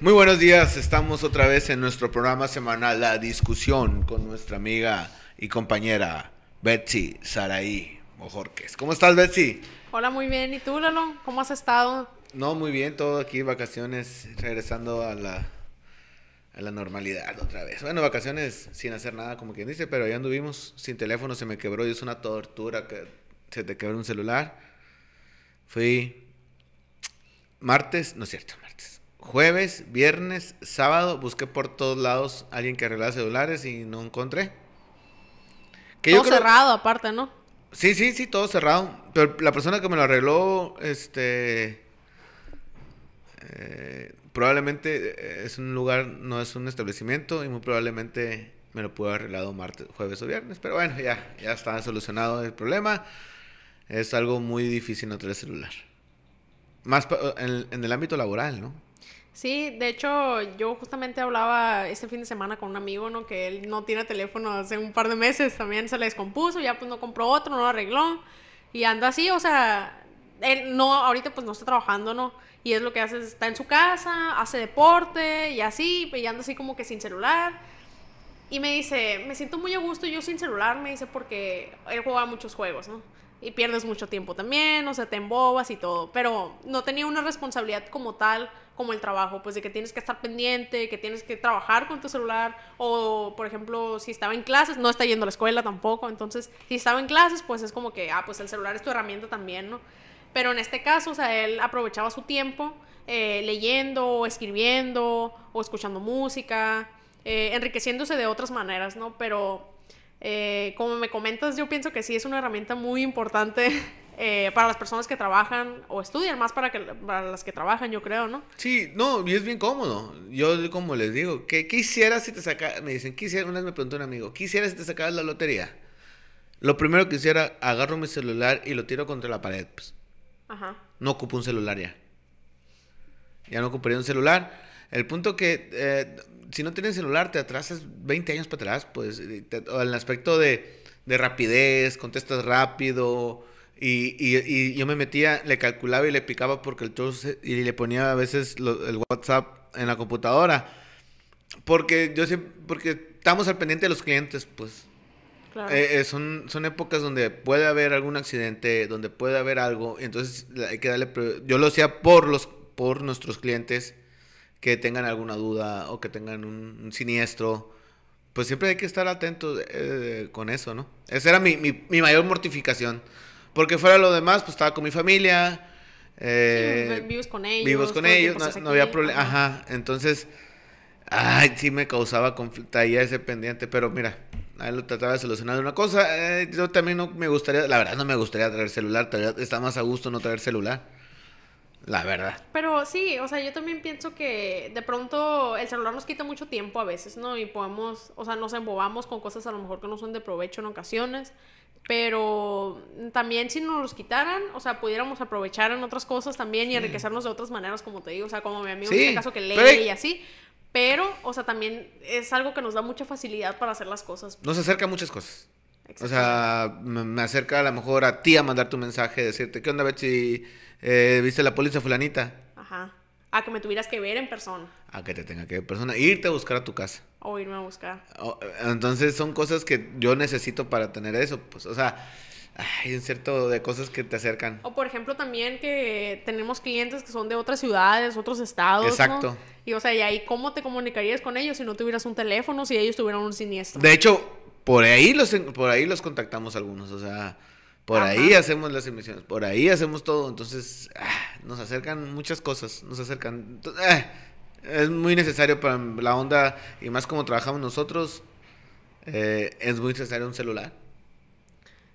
Muy buenos días, estamos otra vez en nuestro programa semanal La Discusión con nuestra amiga y compañera Betsy Saraí Mojorques. ¿Cómo estás, Betsy? Hola, muy bien. ¿Y tú, Lalo? ¿Cómo has estado? No, muy bien, todo aquí, vacaciones, regresando a la, a la normalidad otra vez. Bueno, vacaciones sin hacer nada, como quien dice, pero ya anduvimos sin teléfono, se me quebró y es una tortura que se te quebró un celular. Fui martes, no es cierto, jueves, viernes, sábado, busqué por todos lados a alguien que arreglara celulares y no encontré. todo cerrado aparte, ¿no? Sí, sí, sí, todo cerrado. Pero la persona que me lo arregló, este... Eh, probablemente es un lugar, no es un establecimiento y muy probablemente me lo pudo haber arreglado martes, jueves o viernes. Pero bueno, ya, ya está solucionado el problema. Es algo muy difícil no tener celular. Más en el ámbito laboral, ¿no? Sí, de hecho, yo justamente hablaba este fin de semana con un amigo, ¿no? Que él no tiene teléfono hace un par de meses, también se le descompuso, ya pues no compró otro, no lo arregló. Y anda así, o sea, él no, ahorita pues no está trabajando, ¿no? Y es lo que hace, está en su casa, hace deporte y así, y anda así como que sin celular. Y me dice, me siento muy a gusto yo sin celular, me dice, porque él juega muchos juegos, ¿no? Y pierdes mucho tiempo también, o sea, te embobas y todo. Pero no tenía una responsabilidad como tal como el trabajo, pues de que tienes que estar pendiente, que tienes que trabajar con tu celular, o por ejemplo, si estaba en clases, no está yendo a la escuela tampoco, entonces si estaba en clases, pues es como que, ah, pues el celular es tu herramienta también, ¿no? Pero en este caso, o sea, él aprovechaba su tiempo eh, leyendo, o escribiendo, o escuchando música, eh, enriqueciéndose de otras maneras, ¿no? Pero eh, como me comentas, yo pienso que sí es una herramienta muy importante eh, para las personas que trabajan o estudian, más para, que, para las que trabajan, yo creo, ¿no? Sí, no, y es bien cómodo. Yo, como les digo, ¿qué, hicieras si te sacaras? Me dicen, ¿qué hicieras? Una vez me preguntó un amigo, ¿qué hicieras si te sacaras la lotería? Lo primero que hiciera, agarro mi celular y lo tiro contra la pared, pues. Ajá. No ocupo un celular ya. Ya no ocuparía un celular. El punto que, eh, si no tienes celular, te atrasas 20 años para atrás, pues, en el aspecto de, de rapidez, contestas rápido, y, y, yo me metía, le calculaba y le picaba porque el y le ponía a veces el WhatsApp en la computadora. Porque yo siempre, porque estamos al pendiente de los clientes, pues. Eh, eh, son, son épocas donde puede haber algún accidente, donde puede haber algo, entonces hay que darle, yo lo hacía por los, por nuestros clientes que tengan alguna duda o que tengan un, siniestro, pues siempre hay que estar atentos eh, con eso, ¿no? Esa era mi, mi, mi mayor mortificación. Porque fuera lo demás, pues estaba con mi familia. Eh, vivos con ellos. Vivos con ellos, no, había problema. Ajá. entonces, ay, sí me causaba conflicto ahí ese pendiente, pero mira, ahí lo trataba de solucionar una cosa. Eh, yo también no me gustaría, la verdad no me gustaría traer celular, está más a gusto no traer celular. La verdad. Pero sí, o sea, yo también pienso que de pronto el celular nos quita mucho tiempo a veces, ¿no? Y podemos, o sea, nos embobamos con cosas a lo mejor que no son de provecho en ocasiones. Pero también si nos los quitaran, o sea, pudiéramos aprovechar en otras cosas también y enriquecernos de otras maneras, como te digo, o sea, como mi amigo en este caso que lee y así. Pero, o sea, también es algo que nos da mucha facilidad para hacer las cosas. Nos acerca a muchas cosas. O sea, me acerca a lo mejor a ti a mandar tu mensaje, decirte, ¿qué onda, Betsy? Eh, ¿Viste la policía fulanita? Ajá. A que me tuvieras que ver en persona. A que te tenga que ver en persona. Irte a buscar a tu casa. O irme a buscar. entonces son cosas que yo necesito para tener eso. Pues, o sea, hay un cierto de cosas que te acercan. O por ejemplo también que tenemos clientes que son de otras ciudades, otros estados. Exacto. Y o sea, y ahí cómo te comunicarías con ellos si no tuvieras un teléfono, si ellos tuvieran un siniestro. De hecho, por ahí los, por ahí los contactamos algunos. O sea, por ahí hacemos las emisiones, por ahí hacemos todo. Entonces, ah, nos acercan muchas cosas, nos acercan. Eh, es muy necesario para la onda, y más como trabajamos nosotros, eh, es muy necesario un celular.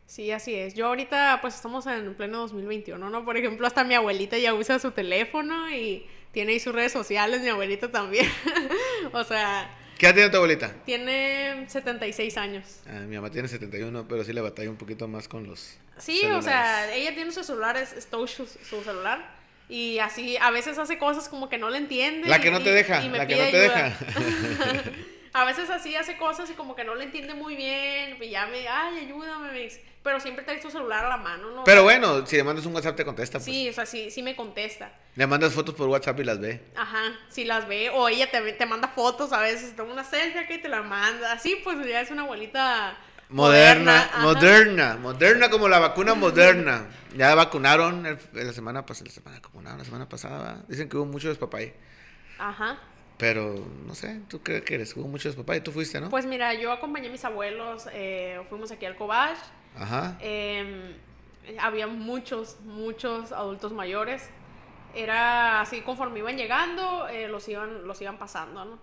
Sí, así es. Yo ahorita, pues estamos en pleno 2021, ¿no? Por ejemplo, hasta mi abuelita ya usa su teléfono y tiene ahí sus redes sociales, mi abuelita también. o sea, ¿Qué edad tiene tu abuelita? Tiene 76 años. Ah, mi mamá tiene 71, pero sí le batalla un poquito más con los. Sí, o sea, ella tiene su celular, es su, su, celular. Y así, a veces hace cosas como que no le entiende. La que no te deja, la que no te deja. A veces así hace cosas y como que no le entiende muy bien, y ya me, ay, ayúdame, me dice. Pero siempre traes tu celular a la mano, ¿no? Pero bueno, si le mandas un WhatsApp te contesta. Pues. Sí, o sea, sí, sí me contesta. Le mandas fotos por WhatsApp y las ve. Ajá, si las ve, o ella te, te manda fotos a veces, toma una selfie que te la manda. Así, pues ya es una abuelita Moderna, moderna, moderna, como la vacuna moderna. Ya vacunaron el- la semana pasada, la semana, la semana pasada. Dicen que hubo mucho despapay. Ajá. Pero, no sé, ¿tú crees que eres? Hubo mucho despapay. Tú fuiste, ¿no? Pues mira, yo acompañé a mis abuelos, eh, fuimos aquí al Cobach. Ajá. eh, había muchos, muchos adultos mayores. Era así, conforme iban llegando, eh, los, iban, los iban pasando, ¿no?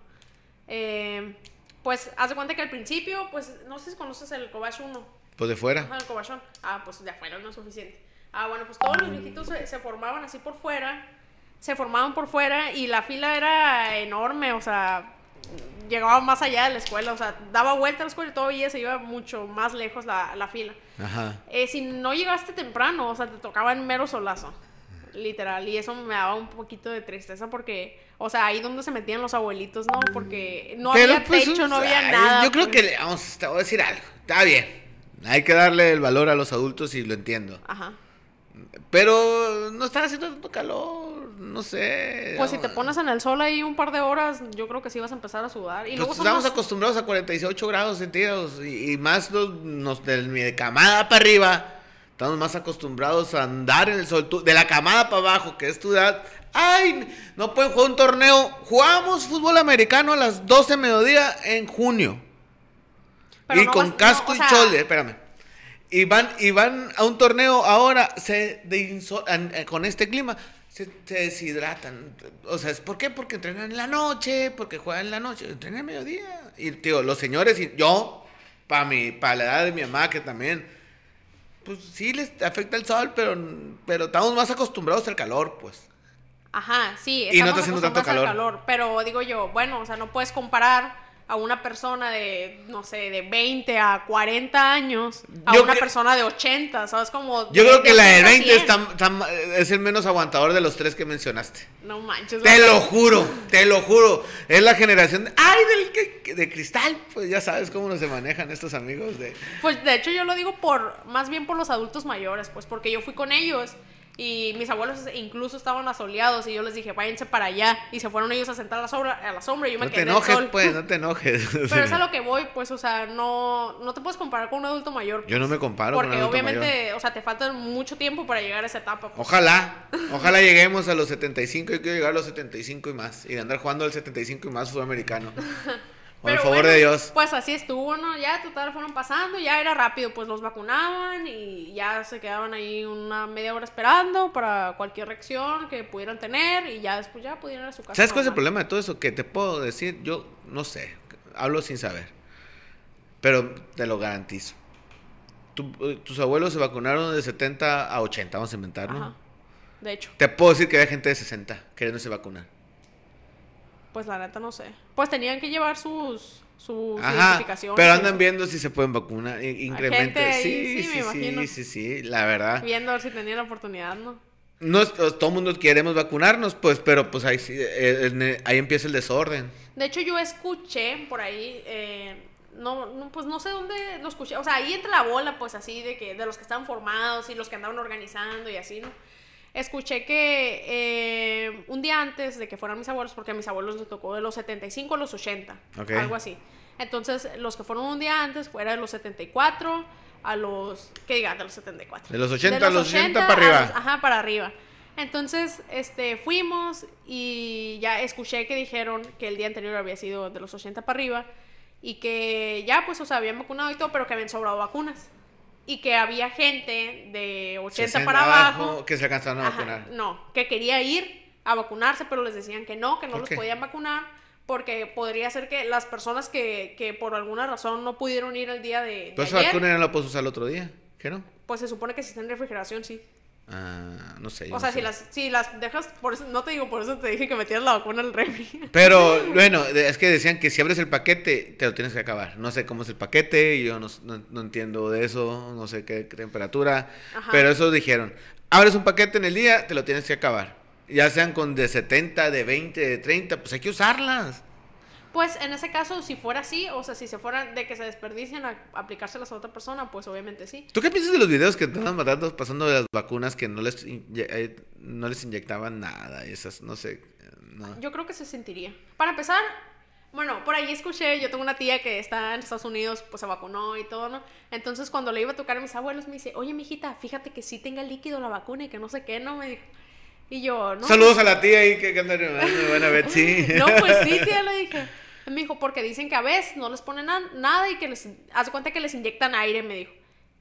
Eh, pues, haz de cuenta que al principio, pues, no sé si conoces el Cobach 1. Pues de fuera. Ajá, el cobachón. Ah, pues de afuera no es suficiente. Ah, bueno, pues todos los viejitos se, se formaban así por fuera. Se formaban por fuera y la fila era enorme, o sea, llegaba más allá de la escuela, o sea, daba vuelta a la escuela y todavía se iba mucho más lejos la, la fila. Ajá. Eh, si no llegaste temprano, o sea, te tocaba en mero solazo. Literal, y eso me daba un poquito de tristeza porque, o sea, ahí donde se metían los abuelitos, ¿no? Porque no había pues, techo, no había ay, nada. Yo creo pues. que, vamos, te voy a decir algo. Está bien. Hay que darle el valor a los adultos y lo entiendo. Ajá. Pero no está haciendo tanto calor, no sé. Pues si te no- pones en el sol ahí un par de horas, yo creo que sí vas a empezar a sudar. Y luego estamos más- acostumbrados a 48 grados centígrados y, y más los, nos, de mi camada para arriba, estamos más acostumbrados a andar en el sol. Tú- de la camada para abajo, que es tu edad, ¡ay! No pueden jugar un torneo. Jugamos fútbol americano a las 12 de mediodía en junio. Pero y no con vas- casco no, o y chole, espérame. Y van, y van a un torneo ahora, se de eh, con este clima, se, se deshidratan. O sea, ¿es ¿por qué? Porque entrenan en la noche, porque juegan en la noche, entrenan a mediodía. Y, tío, los señores y yo, para mi, para la edad de mi mamá, que también, pues sí les afecta el sol, pero, pero estamos más acostumbrados al calor, pues. Ajá, sí. Y no estamos está haciendo tanto al calor. Pero digo yo, bueno, o sea, no puedes comparar a una persona de, no sé, de 20 a 40 años a Yo una persona de 80, ¿sabes? Como Yo de- creo que de la de 80 a 20 100. está- está- es el menos aguantador de los tres que mencionaste. No manches. Te lo juro, te lo juro. Es la generación de, ay, del que- de cristal. Pues ya sabes cómo no se manejan estos amigos de. Pues de hecho yo lo digo por, más bien por los adultos mayores, pues porque yo fui con ellos y mis abuelos incluso estaban asoleados y yo les dije, váyanse para allá y se fueron ellos a sentar a la sombra, a la sombra y yo me No te quedé en el enojes, sol. pues, no te enojes. Pero es a lo que voy, pues, o sea, no, no te puedes comparar con un adulto mayor. Yo no me comparo con Porque un adulto obviamente, o sea, te falta mucho tiempo para llegar a esa etapa. pues. Ojalá, ojalá lleguemos a los 75. Yo quiero llegar a los 75 y más. Y andar jugando al 75 y más fútbol americano. Por el favor bueno, de Dios. Pues así estuvo, ¿no? Ya total fueron pasando, ya era rápido, pues los vacunaban y ya se quedaban ahí una media hora esperando para cualquier reacción que pudieran tener y ya después ya pudieran ir a su casa. ¿Sabes cuál es el problema de todo eso? Que te puedo decir, yo no sé, hablo sin saber, pero te lo garantizo. Tu- eh, tus abuelos se vacunaron de 70 a 80, vamos a inventar, ¿no? De hecho, Te puedo decir que hay gente de 60 queriéndose vacunar. Pues la neta no sé. Pues tenían que llevar sus, sus Ajá, identificaciones. pero andan viendo si se pueden vacunar. i- Incrementa. gente ahí, Sí, sí, sí, me sí, imagino. sí, sí, la verdad. Viendo a ver si tenían la oportunidad, ¿no? No, todo el mundo queremos vacunarnos, pues, pero pues ahí, sí, eh, en- ahí empieza el desorden. De hecho, yo escuché por ahí, eh, no, no, pues no sé dónde lo escuché, o sea, ahí entra la bola, pues así, de que de los que estaban formados y los que andaban organizando y así, ¿no? Escuché que eh, un día antes de que fueran mis abuelos, porque a mis abuelos les tocó de los 75 a los 80, Ok. algo así. Entonces, los que fueron un día antes fuera de los 74 a los, ¿qué diga? De los 74. De los 80 a los 80 para arriba. los- ajá, para arriba. Entonces, este, fuimos y ya escuché que dijeron que el día anterior había sido de los 80 para arriba y que ya, pues, o sea, habían vacunado y todo, pero que habían sobrado vacunas. Y que había gente de 80 60 para abajo. que se alcanzaron a Ajá, vacunar. no, que quería ir a vacunarse, pero les decían que no, que no ¿Por los podían vacunar porque podría ser que las personas que, que por alguna razón no pudieron ir el día de, Pero esa vacuna no la puedes usar el otro día, ¿qué no? pues se supone que si está en refrigeración, sí. Ah, no sé. O sea, si las, si las dejas, por eso, no te digo, por eso te dije que metieras la vacuna el refri. Pero bueno, es que decían que si abres el paquete, te lo tienes que acabar. No sé cómo es el paquete, yo no, no- no entiendo de eso, no sé qué temperatura. Ajá. Pero eso dijeron. Abres un paquete en el día, te lo tienes que acabar. Ya sean con de 70, de 20, de 30, pues hay que usarlas. Pues en ese caso, si fuera así, o sea, si se fuera de que se desperdicien a aplicárselas a otra persona, pues obviamente sí. ¿Tú qué piensas de los videos que estaban matando pasando de las vacunas que no les, eh, no les inyectaban nada? Esas, no sé. eh, no. Yo creo que se sentiría. Para empezar, bueno, por ahí escuché, yo tengo una tía que está en Estados Unidos, pues se vacunó y todo, ¿no? Entonces cuando le iba a tocar a mis abuelos me dice, oye, mijita, fíjate que sí tenga líquido la vacuna y que no sé qué, ¿no? Me dijo. Y yo, no. Saludos a la tía ahí que que anda me van a ver, sí. No, pues sí, tía, le dije. Me dijo, porque dicen que a veces no les ponen na- nada y que les... Haz de cuenta que les inyectan aire, me dijo.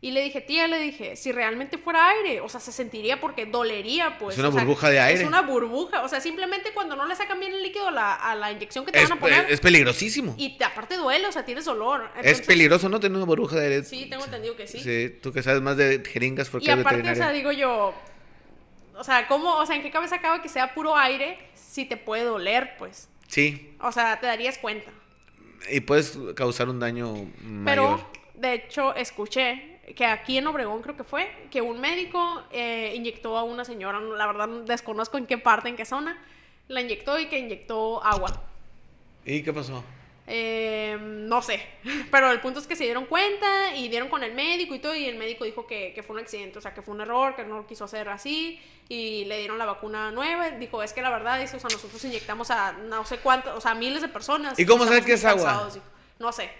Y le dije, tía, le dije, si realmente fuera aire, o sea, se sentiría porque dolería, pues. Es una o sea, burbuja de aire. Es una burbuja, o sea, simplemente cuando no le sacan bien el líquido a la, a la inyección que te Es, van a poner. es peligrosísimo. Y te- aparte duele, o sea, tienes dolor. es Entonces, peligroso, ¿no? Tener una burbuja de aire. Sí, tengo entendido que sí. Sí, tú que sabes más de jeringas porque Y aparte, o sea, digo yo, o sea, ¿cómo, o sea, en qué cabeza cabe que sea puro aire si te puede doler, pues? Sí, O sea, te darías cuenta. y puedes causar un daño Pero, mayor. de hecho, escuché que aquí en Obregón creo que fue, que un médico eh, inyectó a una señora, la verdad desconozco en qué parte, en qué zona, la inyectó y que inyectó agua. ¿Y qué pasó? Eh, no sé, pero el punto es que se dieron cuenta y dieron con el médico y todo, y el médico dijo que, que fue un accidente, o sea, que fue un error, que no lo quiso hacer así, y le dieron la vacuna nueva. Dijo, es que la verdad, dice, o sea, nosotros inyectamos a no sé cuántas, o sea, miles de personas. ¿Y cómo sabes que es agua? cansados", dijo. No sé.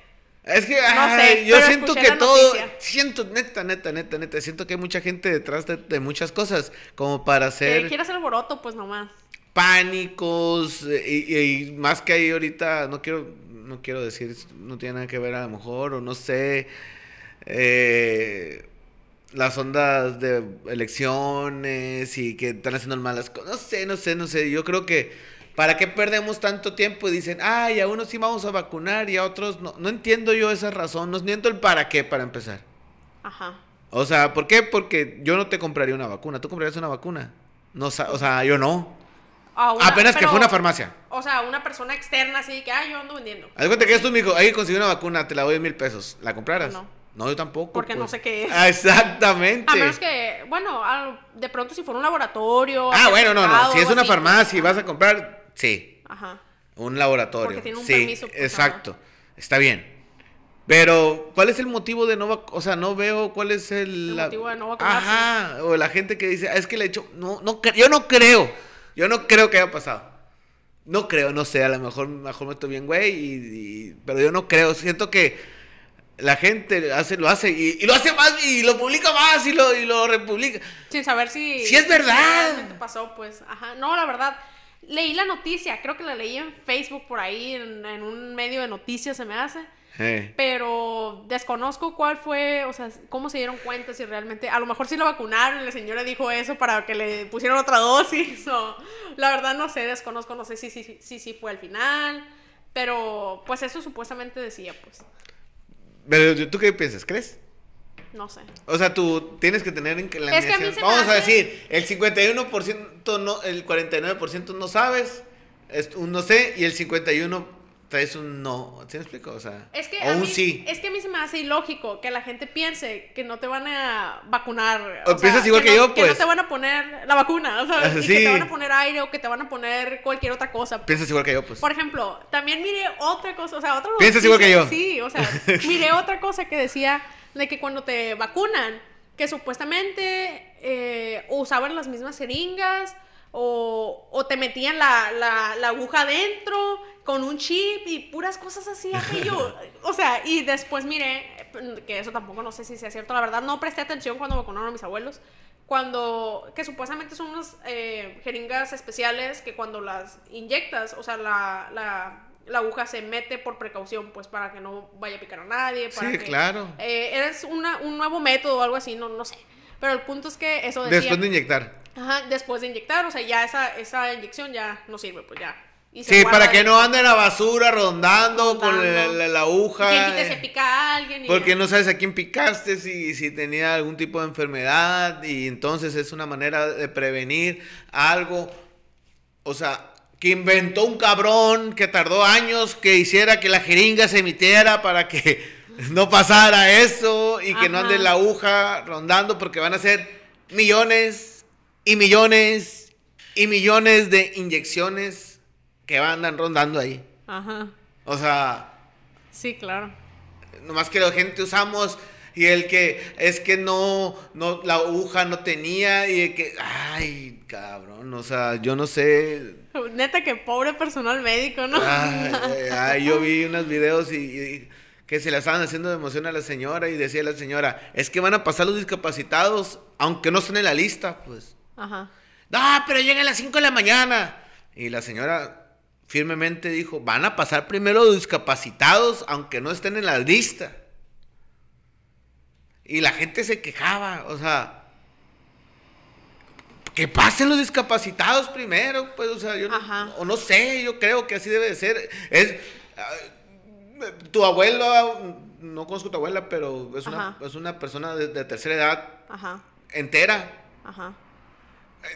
Es que No ay, sé, yo siento que todo, noticia. siento neta, neta, neta, neta, siento que hay mucha gente detrás de, de muchas cosas como para hacer quiere hacer alboroto, pues nomás. pánicos eh, y más que hay ahorita, no quiero, no quiero decir, no tiene nada que ver a lo mejor o no sé, eh, las ondas de elecciones y que están haciendo malas cosas, no sé, no sé, no sé, yo creo que ¿para qué perdemos tanto tiempo? Y dicen, ay, a unos sí vamos a vacunar y a otros no, no entiendo yo esa razón, no entiendo el para qué para empezar. Ajá. O sea, ¿por qué? Porque yo no te compraría una vacuna, ¿tú comprarías una vacuna? No, o sea, yo no. A una- Apenas que fue una farmacia. O sea, una persona externa así que, ah, yo ando vendiendo. Haz cuenta que esto me dijo, hay que conseguir una vacuna, te la doy en mil pesos. ¿La compraras? No. No, yo tampoco. Porque no pues. sé qué es. Ah, exactamente. A menos que, bueno, a- de pronto si fuera un laboratorio. Ah, bueno, no, no. Si es una así, farmacia y pues, vas a comprar, sí. Ajá. Un laboratorio. Porque tiene un sí, permiso, pues, exacto. Está bien. Pero, ¿cuál es el motivo de no vac- O sea, no veo cuál es el... Motivo de no vacunarse. Ajá. O la gente que dice, "Ah, es que le he hecho... No, no, yo no creo. Yo no creo que haya pasado. No creo, no sé. A lo mejor, mejor me estoy bien, güey. Y, y- pero yo no creo. Siento que la gente hace, lo hace y, y lo hace más y lo publica más y lo, y lo republica. Sin saber si. Sí, es verdad. pasó, pues. Ajá. No, la verdad. Leí la noticia, creo que la leí en Facebook por ahí, en, en un medio de noticias se me hace. Eh. Pero desconozco cuál fue, o sea, cómo se dieron cuenta si realmente, a lo mejor sí lo vacunaron y la señora dijo eso para que le pusieran otra dosis o la verdad no sé, desconozco, no sé si sí si, si, si fue al final, pero pues eso supuestamente decía, pues, Pero, ¿tú qué piensas? ¿Crees? no sé. O sea, tú tienes que tener en la Es que a mí se me Vamos a decir, el 51% no, el 49% no sabes, es un no sé, y el 51% traes un no. ¿Sí me explico? O sea, Es que, o un mí, sí. es que a mí se me hace ilógico que la gente piense que no te van a vacunar. O piensas igual que no, yo, Que no pues. te van a poner la vacuna, o sea, y que te van a poner aire o que te van a poner cualquier otra cosa. Piensas igual que yo, pues. Por ejemplo, también miré otra cosa, o sea, otra ¿Piensas igual que yo? Sí, o sea, miré otra cosa que decía de que cuando te vacunan, que supuestamente eh, usaban las mismas jeringas o, o te metían la, la, la aguja adentro con un chip y puras cosas así, aquello. O sea, y después miré, que eso tampoco no sé si sea cierto, la verdad no presté atención cuando vacunaron a mis abuelos, cuando, que supuestamente son unas eh, jeringas especiales que cuando las inyectas, o sea, la, la, la aguja se mete por precaución, pues para que no vaya a picar a nadie. Para Sí, que, claro. eh, es una, un nuevo método o algo así, no, no sé. Pero el punto es que eso decía... Después de inyectar. Ajá, después de inyectar, o sea, ya esa, esa inyección ya no sirve, pues ya. Y se Sí, para que no ande la basura rondando, con la, Rondando. la- la aguja. ¿Quién quite se eh, pica a alguien? y Porque ya. no sabes a quién picaste, si, si tenía algún tipo de enfermedad, y entonces es una manera de prevenir algo. O sea, que inventó un cabrón que tardó años que hiciera que la jeringa se emitiera para que no pasara eso y que no ande la aguja rondando, porque van a ser millones y millones y millones de inyecciones que andan rondando ahí. Ajá. O sea, Sí, claro. nomás que la gente usamos y el que es que no, no, la aguja no tenía y el que, ay, cabrón, o sea, yo no sé. Neta que pobre personal médico, ¿no? Ay, ay, ay, yo vi unos videos y, y que se le estaban haciendo de emoción a la señora y decía la señora, es que van a pasar los discapacitados, aunque no estén en la lista, pues. Ajá. No, pero llega a las 5 de la mañana. Y la señora firmemente dijo, van a pasar primero los discapacitados, aunque no estén en la lista. Y la gente se quejaba, o sea, que pasen los discapacitados primero, pues, o sea, yo no, o no sé, yo creo que así debe de ser. Es, ah, tu abuela, no conozco a tu abuela, pero es una, es una persona de, de tercera edad Ajá. entera. Ajá.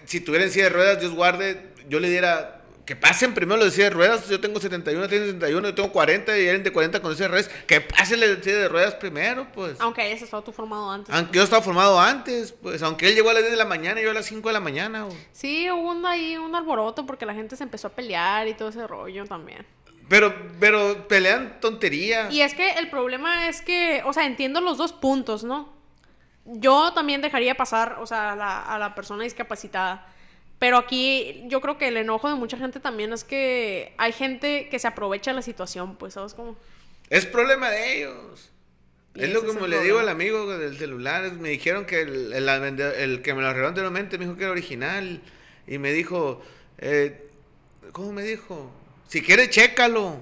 Si tuviera en silla de ruedas, Dios guarde, yo le diera que pasen primero los de silla de ruedas. Yo tengo 71, tiene 71, yo tengo 40 y él de 40 con silla de ruedas. Que pasen los de silla de ruedas primero, pues. Aunque hayas estado tú formado antes. Aunque yo estaba formado antes, pues. Aunque él llegó a las 10 de la mañana y yo a las 5 de la mañana. güey. Sí, hubo un, ahí un alboroto porque la gente se empezó a pelear y todo ese rollo también. Pero, pero pelean tontería. Y es que el problema es que, o sea, entiendo los dos puntos, ¿no? Yo también dejaría pasar, o sea, a la, a la persona discapacitada. Pero aquí yo creo que el enojo de mucha gente también es que hay gente que se aprovecha de la situación, pues, ¿sabes cómo? Es problema de ellos. Y Es lo es como le digo al amigo del celular. Me dijeron que el, el que me lo arregló anteriormente me dijo que era original. Y me dijo, eh, ¿cómo me dijo? Si quieres, chécalo.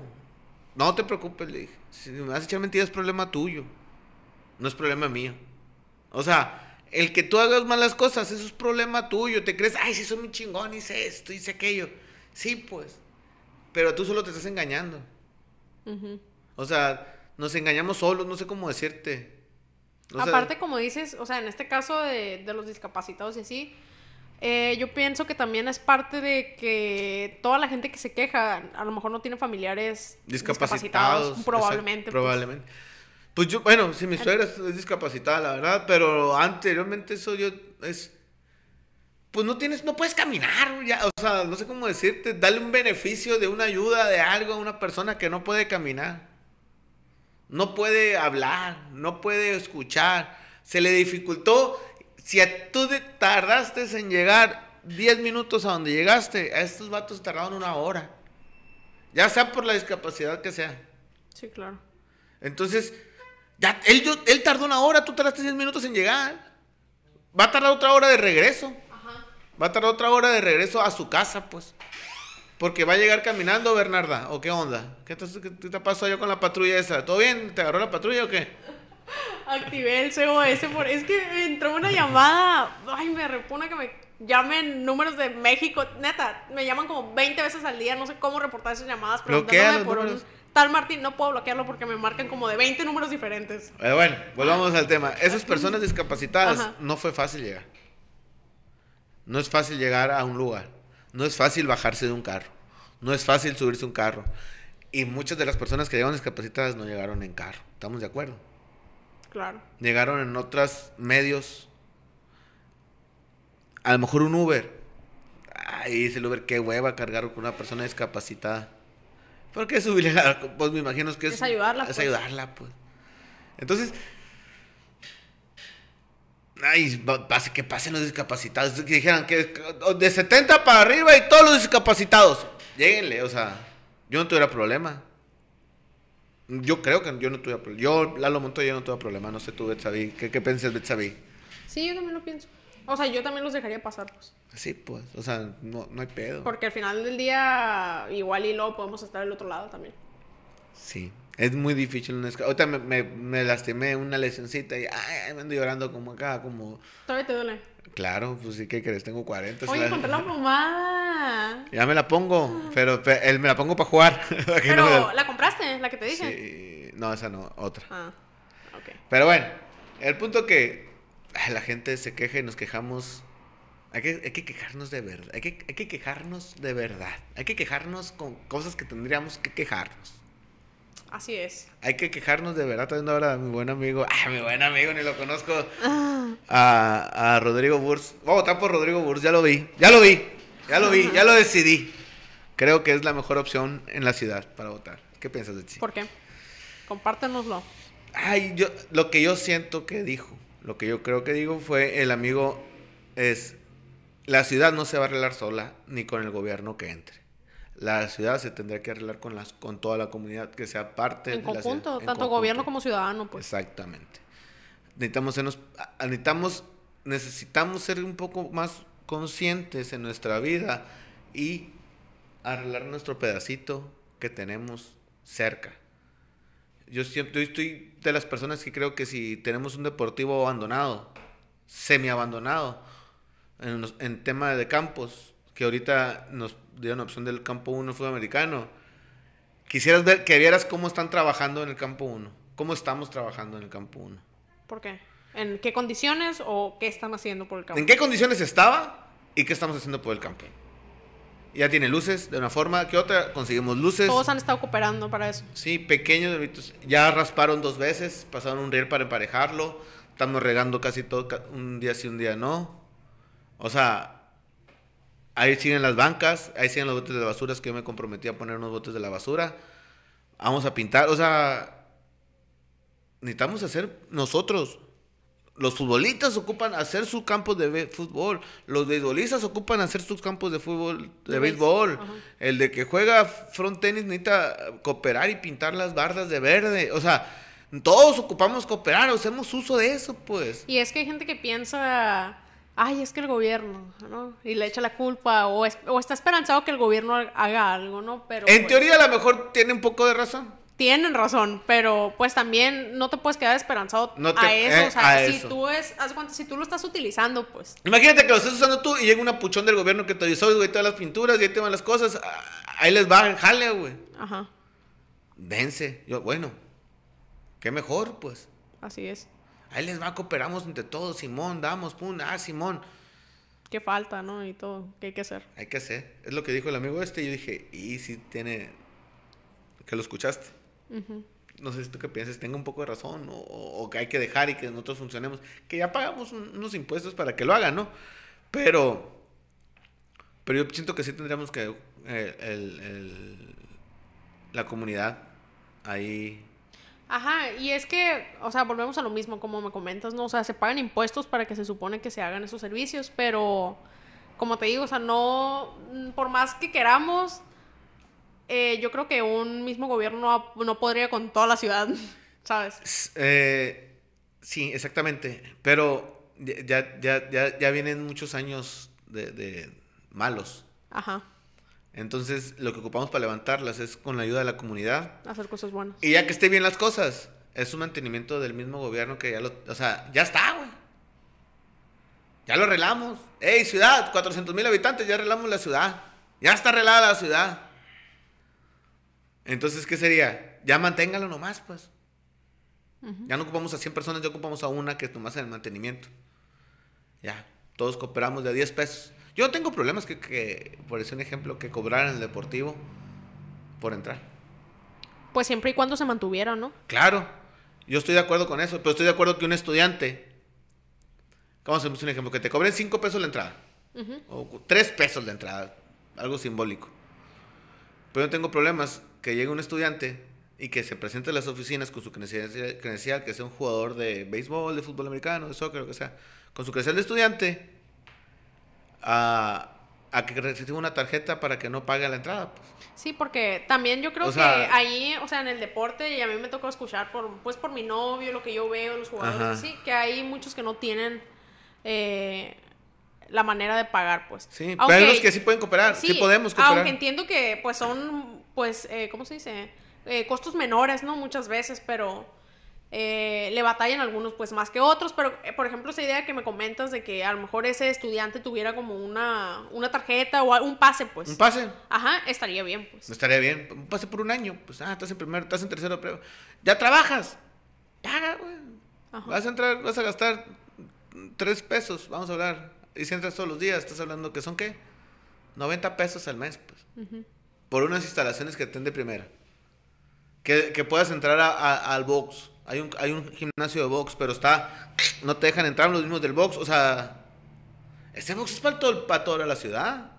No te preocupes, le dije. Si me vas a echar mentiras es problema tuyo. No es problema mío. O sea, el que tú hagas malas cosas, eso es problema tuyo. Te crees, ay, sí, soy muy chingón, hice esto, hice aquello. Sí, pues. Pero tú solo te estás engañando. Ujú. O sea, nos engañamos solos, no sé cómo decirte. O sea, Aparte, como dices, o sea, en este caso de, de los discapacitados y así, eh, yo pienso que también es parte de que toda la gente que se queja a lo mejor no tiene familiares discapacitados. probablemente. pues. probablemente. Pues yo, bueno, si mi suegra es discapacitada, la verdad, pero anteriormente eso yo es. Pues no tienes, no puedes caminar, ya, o sea, no sé cómo decirte, darle un beneficio de una ayuda de algo a una persona que no puede caminar. No puede hablar, no puede escuchar. Se le dificultó. Si a tú tardaste en llegar 10 minutos a donde llegaste, a estos vatos tardaron una hora. Ya sea por la discapacidad que sea. Sí, claro. Entonces, ya, él, yo- él tardó una hora, tú tardaste 10 minutos en llegar. Va a tardar otra hora de regreso. Va a tardar otra hora de regreso a su casa, pues. Porque va a llegar caminando, Bernarda. ¿O qué onda? ¿Qué te, qué te pasó yo con la patrulla esa? ¿Todo bien? ¿Te agarró la patrulla o qué? Activé el COS por... Es que me entró una llamada. Ay, me repuna que me llamen números de México. Neta, me llaman como 20 veces al día. No sé cómo reportar esas llamadas. Preguntándome por un números. Tal Martín. No puedo bloquearlo porque me marcan como de 20 números diferentes. Eh, bueno, volvamos al tema. Esas personas discapacitadas Ajá. no fue fácil llegar. No es fácil llegar a un lugar. No es fácil bajarse de un carro. No es fácil subirse a un carro. Y muchas de las personas que llegaron discapacitadas no llegaron en carro. ¿Estamos de acuerdo? Claro. Llegaron en otros medios. A lo mejor un Uber. Ay, dice el Uber, qué hueva cargar con una persona discapacitada. ¿Por qué subirle la- Pues me imagino que es... Es ayudarla, Es pues. ayudarla, pues. Entonces... Ay, pase, que pasen los discapacitados. Que dijeran que de 70 para arriba y todos los discapacitados. Lléguenle, o sea, yo no tuviera problema. Yo creo que yo no tuve problema. Yo, Lalo Montoya, yo no tuve problema. No sé tú, Betsaví. ¿Qué, qué piensas, Betsaví? Sí, yo también lo pienso. O sea, yo también los dejaría pasar, pues. Sí, pues. O sea, no, no hay pedo. Porque al final del día, igual y luego podemos estar del otro lado también. Sí. Es muy difícil. una Ahorita me, me, me lastimé una lesioncita y ay, me ando llorando como acá, como... Todavía te duele. Claro, pues sí, ¿qué crees? Tengo 40. Oye, la- encontré la plomada. Ya me la pongo, pero pe- él me la pongo para jugar. no me Pero, la- ¿la compraste? La que te dije. Sí, no, esa no, otra. Ah, ok. Pero bueno, el punto que ay, la gente se queja y nos quejamos. Hay que, hay que quejarnos de verdad. Hay que, hay que quejarnos de verdad. Hay que quejarnos con cosas que tendríamos que quejarnos. Así es. Hay que quejarnos de verdad. Viendo ahora a mi buen amigo. Ah, mi buen amigo, ni lo conozco. A, a Rodrigo Burs. Voy a votar por Rodrigo Burs. Ya lo vi. Ya lo vi. Ya lo vi. Ya lo decidí. Creo que es la mejor opción en la ciudad para votar. ¿Qué piensas de ti? ¿Por qué? Compártenoslo. Ay, yo, lo que yo siento que dijo, lo que yo creo que dijo fue el amigo es, la ciudad no se va a arreglar sola ni con el gobierno que entre. La ciudad se tendría que arreglar con, las, con toda la comunidad que sea parte En de la conjunto, en tanto conjunto. gobierno como ciudadano, pues. Exactamente. Necesitamos, sernos- necesitamos, necesitamos ser un poco más conscientes en nuestra vida y arreglar nuestro pedacito que tenemos cerca. Yo siempre yo estoy de las personas que creo que si tenemos un deportivo abandonado, semi abandonado, en, los- en tema de campos, que ahorita nos dieron opción del campo 1 fútbol americano, quisieras ver, que vieras cómo están trabajando en el campo 1, cómo estamos trabajando en el campo 1. ¿Por qué? ¿En qué condiciones o qué están haciendo por el campo? ¿En qué condiciones estaba y qué estamos haciendo por el campo? Ya tiene luces de una forma que otra, conseguimos luces. Todos han estado cooperando para eso. Sí, pequeños. Ya rasparon dos veces, pasaron un riel para emparejarlo. Estamos regando casi todo, un día sí, un día no. O sea, ahí siguen las bancas, ahí siguen los botes de basuras que yo me comprometí a poner unos botes de la basura. Vamos a pintar, o sea, necesitamos hacer nosotros. Los futbolistas ocupan hacer sus campos de fútbol. Los beisbolistas ocupan hacer sus campos de fútbol, de, De béisbol. ajá. El de que juega front tenis necesita cooperar y pintar las bardas de verde. O sea, todos ocupamos cooperar, hacemos uso de eso, pues. Y es que hay gente que piensa, ay, es que el gobierno, ¿no? Y le echa la culpa o, es- o está esperanzado que el gobierno haga algo, ¿no? Pero En pues, teoría, a lo mejor tiene un poco de razón. tienen razón, pero pues también no te puedes quedar esperanzado No te- a eso. eh, o sea, a si eso. tú es, haz cuenta, si tú lo estás utilizando, pues. Imagínate que lo estés usando tú y llega una puchón del gobierno que te dice, "Oye, güey, todas las pinturas y ahí te van las cosas. ah, Ahí les va jale, güey. Ajá, Dense. Yo, bueno, qué mejor, pues. así es. Ahí les va, cooperamos entre todos. Simón, damos, pum, ah, Simón. Qué falta, ¿no? Y todo, ¿qué hay que hacer? Hay que hacer. Es lo que dijo el amigo este. Y yo dije, y si tiene. que lo escuchaste. No sé si tú qué piensas, tenga un poco de razón o, o que hay que dejar y que nosotros funcionemos. Que ya pagamos un- unos impuestos para que lo hagan, ¿no? Pero. Pero yo siento que sí tendríamos que. eh, el- el- la comunidad ahí. Ajá, y es que, o sea, volvemos a lo mismo, como me comentas, ¿no? O sea, se pagan impuestos para que se supone que se hagan esos servicios, pero, como te digo, o sea, no, mm, por más que queramos, eh, yo creo que un mismo gobierno no, no podría con toda la ciudad, ¿sabes? Eh, sí, exactamente. Pero ya, ya, ya, ya vienen muchos años de, de malos. Ajá, Entonces, lo que ocupamos para levantarlas es con la ayuda de la comunidad. hacer cosas buenas. Y ya que esté bien las cosas, es un mantenimiento del mismo gobierno que ya lo... O sea, ya está, güey. Ya lo arreglamos. ¡Ey, ciudad! 400 mil habitantes, ya arreglamos la ciudad. Ya está arreglada la ciudad. Entonces, ¿qué sería? Ya manténgalo nomás, pues. Ya no ocupamos a 100 personas, ya ocupamos a una que nomás en el mantenimiento. Ya, todos cooperamos de a 10 pesos. Yo no tengo problemas que, que, por decir un ejemplo, que cobraran el deportivo por entrar. Pues siempre y cuando se mantuviera, ¿no? Claro, yo estoy de acuerdo con eso, pero estoy de acuerdo que un estudiante, vamos a hacer un ejemplo, que te cobren 5 pesos la entrada, o 3 pesos la entrada, algo simbólico. Pero yo tengo problemas que llegue un estudiante y que se presente a las oficinas con su credencial, credencial, que sea un jugador de béisbol, de fútbol americano, de soccer, lo que sea, con su credencial de estudiante, a, a que reciba una tarjeta para que no pague la entrada. pues. Sí, porque también yo creo O sea- que ahí, o sea, en el deporte, y a mí me tocó escuchar por, pues por mi novio, lo que yo veo, los jugadores, Ajá. así, que hay muchos que no tienen eh, la manera de pagar, pues. Sí, Aunque- pero hay unos que sí pueden cooperar, sí, podemos cooperar. Aunque entiendo que, pues, son, pues, eh, ¿cómo se dice? Eh, costos menores, ¿no? Muchas veces, pero eh, le batallan algunos, pues, más que otros. Pero, eh, por ejemplo, esa idea que me comentas de que a lo mejor ese estudiante tuviera como una, una tarjeta o un pase, pues. Un pase. Ajá, estaría bien, pues. Estaría bien. Un pase por un año. Pues, ah, estás en primero, estás en tercero. Pero ya trabajas. Paga, güey. Ajá. Vas a entrar, vas a gastar tres pesos. Vamos a hablar. Y si entras todos los días, estás hablando que son qué? 90 pesos al mes, pues. Ujú. Por unas instalaciones que estén de primera. Que, que puedas entrar a- a- al box. Hay un, hay un gimnasio de box, pero está. No te dejan entrar los mismos del box. O sea. Este box es para, todo, para toda la ciudad.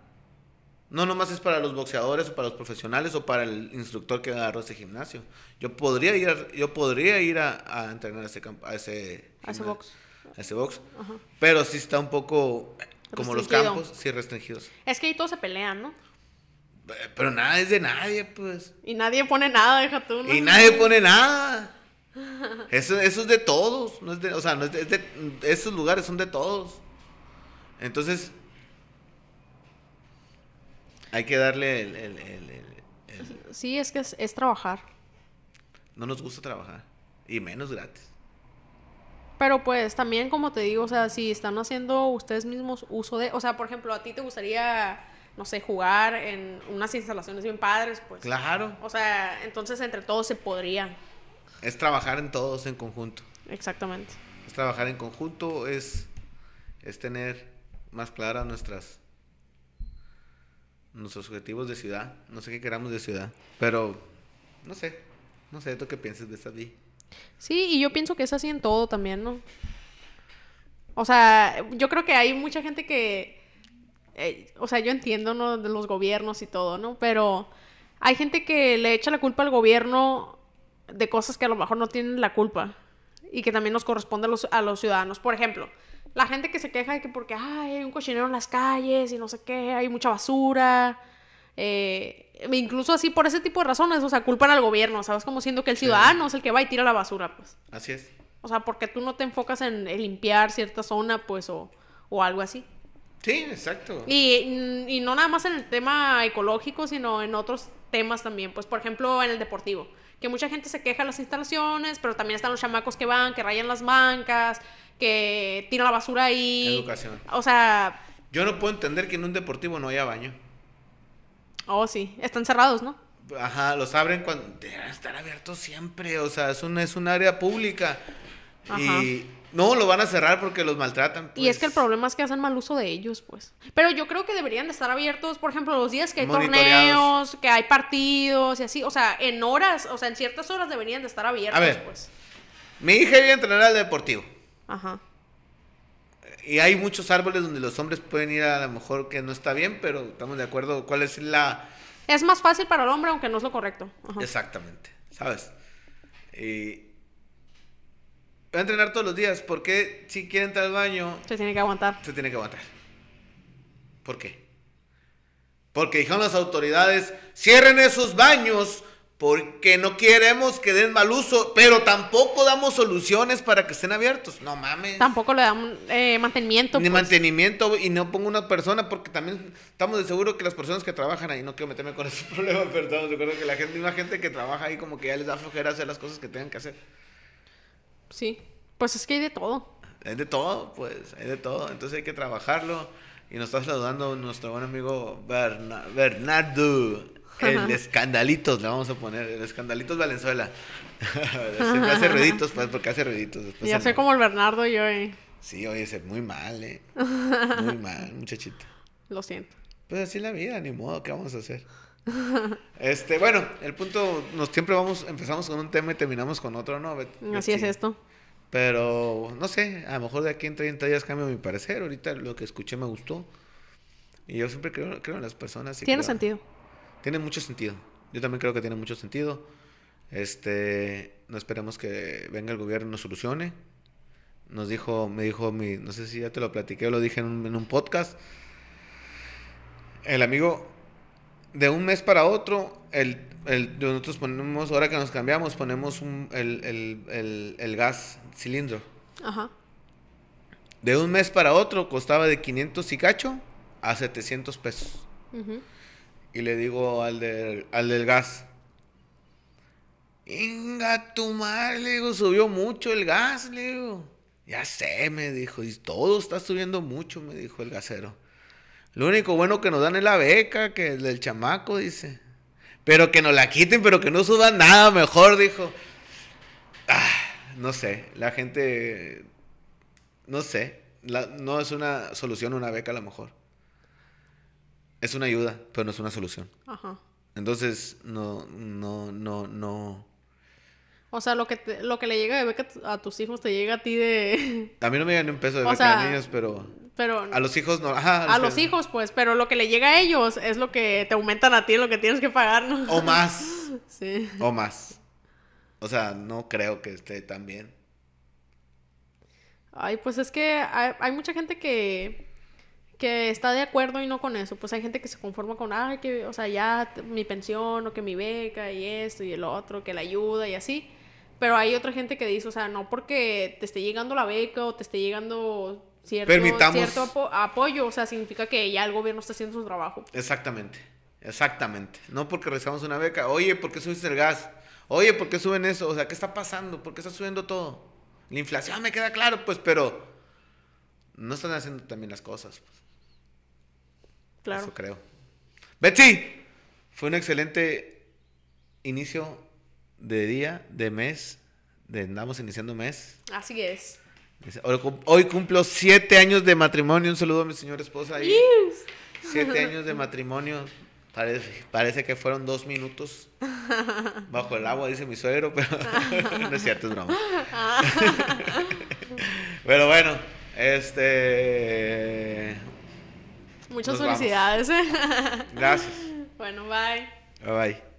No nomás es para los boxeadores o para los profesionales o para el instructor que agarró ese gimnasio. Yo podría ir a, yo podría ir a, a entrenar a ese a ese, A ese box. a ese box. Ajá. Pero sí está un poco como los campos, sí restringidos. Es que ahí todos se pelean, ¿no? Pero nada es de nadie, pues. Y nadie pone nada, deja tú, ¿no? Y nadie pone nada. Eso, eso es de todos. No es de, o sea, no es de, es de- esos lugares son de todos. Entonces, hay que darle el, el- el- el- el- Sí, es que es, es trabajar. No nos gusta trabajar. Y menos gratis. Pero pues también, como te digo, o sea, si están haciendo ustedes mismos uso de... O sea, por ejemplo, a ti te gustaría, no sé, jugar en unas instalaciones bien padres, pues... Claro. O sea, entonces entre todos se podría. Es trabajar en todos en conjunto. Exactamente. Es trabajar en conjunto, es, es tener más claras nuestras nuestros objetivos de ciudad. No sé qué queramos de ciudad. Pero, no sé. No sé, ¿tú qué piensas de esta vi? Sí, y yo pienso que es así en todo también, ¿no? O sea, yo creo que hay mucha gente que... eh, o sea, yo entiendo, ¿no? De los gobiernos y todo, ¿no? Pero hay gente que le echa la culpa al gobierno de cosas que a lo mejor no tienen la culpa. Y que también nos corresponde a los, a los ciudadanos. Por ejemplo, la gente que se queja de que porque ay, hay un cochinero en las calles y no sé qué, hay mucha basura. eh, incluso así por ese tipo de razones, o sea, culpan al gobierno, ¿sabes? Como siendo que el ciudadano es el que va y tira la basura, pues. Así es. O sea, porque tú no te enfocas en, en limpiar cierta zona, pues, o, o algo así. Sí, exacto. Y, y no nada más en el tema ecológico, sino en otros temas también. Pues, por ejemplo, en el deportivo. Que mucha gente se queja de las instalaciones, pero también están los chamacos que van, que rayan las bancas, que tiran la basura ahí. Educación. O sea, Yo no puedo entender que en un deportivo no haya baño. oh, sí, están cerrados, ¿no? Ajá, los abren cuando deben estar abiertos siempre, o sea, es un, es un área pública. Y no lo van a cerrar porque los maltratan. Y es pues. que el problema es que hacen mal uso de ellos, pues. Pero yo creo que deberían de estar abiertos, por ejemplo, los días que hay torneos, que hay partidos y así. O sea, en horas, o sea, en ciertas horas deberían de estar abiertos, A ver. pues. Mi hija iba a entrenar al deportivo. Ajá. Y hay muchos árboles donde los hombres pueden ir a lo mejor que no está bien, pero estamos de acuerdo cuál es la... Es más fácil para el hombre, aunque no es lo correcto. Ajá. Exactamente, ¿sabes? Y... Va a entrenar todos los días, porque si quiere entrar al baño, Se tiene que aguantar. se tiene que aguantar. ¿Por qué? Porque dijeron las autoridades, cierren esos baños porque no queremos que den mal uso, pero tampoco damos soluciones para que estén abiertos. No mames. Tampoco le dan eh, mantenimiento. Ni pues. mantenimiento y no pongo una persona porque también estamos de seguro que las personas que trabajan ahí, no quiero meterme con ese problema, pero estamos de acuerdo que la gente, misma gente que trabaja ahí como que ya les da flojera hacer las cosas que tengan que hacer. Sí. Pues es que hay de todo. Hay de todo, pues, hay de todo. Entonces hay que trabajarlo. Y nos está saludando nuestro buen amigo Berna- Bernardo. El escandalitos, le vamos a poner. El escandalitos Valenzuela. Siempre hace ruiditos, pues, porque hace ruiditos. Sé enoja. como el Bernardo yo, eh. Sí, oye, ser muy mal, eh. Muy mal, muchachito. Lo siento. Pues así es la vida, ni modo, ¿qué vamos a hacer? Este, bueno, el punto, nos siempre vamos, empezamos con un tema y terminamos con otro, ¿no? Bet- Así es esto. Pero, no sé, a lo mejor de aquí en 30 días cambio mi parecer. Ahorita lo que escuché me gustó. Y yo siempre creo, creo en las personas. y Tiene creo- sentido. Tiene mucho sentido. Yo también creo que tiene mucho sentido. Este, no esperemos que venga el gobierno y nos solucione. Nos dijo, me dijo mi, no sé si ya te lo platiqué o lo dije en un, en un podcast. El amigo, de un mes para otro, el, el, nosotros ponemos, ahora que nos cambiamos, ponemos un- el, gas cilindro. Ajá. De un mes para otro costaba de 500 y cacho a 700 pesos. Y le digo al, del- al del gas. Inga tu madre, le digo, subió mucho el gas, le digo. Ya sé, me dijo, y todo está subiendo mucho, me dijo el gasero. Lo único bueno que nos dan es la beca, que el del chamaco, dice. Pero que nos la quiten, pero que no suban nada, mejor, dijo. Ah, no sé, la gente, no sé, la- no es una solución una beca a lo mejor. Es una ayuda, pero no es una solución. Ajá. Entonces, no, no, no, no. O sea, lo que, te- lo que le llega de beca a tu- a tus hijos te llega a ti de... A mí no me llega ni un peso de beca sea, niños, pero Pero A los hijos no. Ajá, a los hijos, pues, pero lo que le llega a ellos es lo que te aumentan a ti, lo que tienes que pagar, ¿no? O más. Sí. O más. O sea, no creo que esté tan bien. Ay, pues es que hay, hay mucha gente que, que está de acuerdo y no con eso. Pues hay gente que se conforma con, ay, que, o sea, ya mi pensión o que mi beca y esto y el otro, que la ayuda y así. Pero hay otra gente que dice, o sea, no porque te esté llegando la beca o te esté llegando cierto, Permitamos- cierto apo- apoyo, o sea, significa que ya el gobierno está haciendo su trabajo. Exactamente. Exactamente. No porque recibamos una beca. Oye, ¿por qué subiste el gas? Oye, ¿por qué suben eso? O sea, ¿qué está pasando? ¿Por qué está subiendo todo? La inflación me queda claro, pues, pero no están haciendo también las cosas. pues. Claro. Eso creo. Betsy, fue un excelente inicio de día, de mes. De, andamos iniciando mes. Así es. Hoy, cum- hoy cumplo siete años de matrimonio. Un saludo a mi señora esposa ahí. Siete años de matrimonio. Parece, parece que fueron dos minutos bajo el agua, dice mi suegro, pero no es cierto, es broma. pero bueno, este. Muchas vamos. felicidades. Gracias. bueno, bye. Bye bye.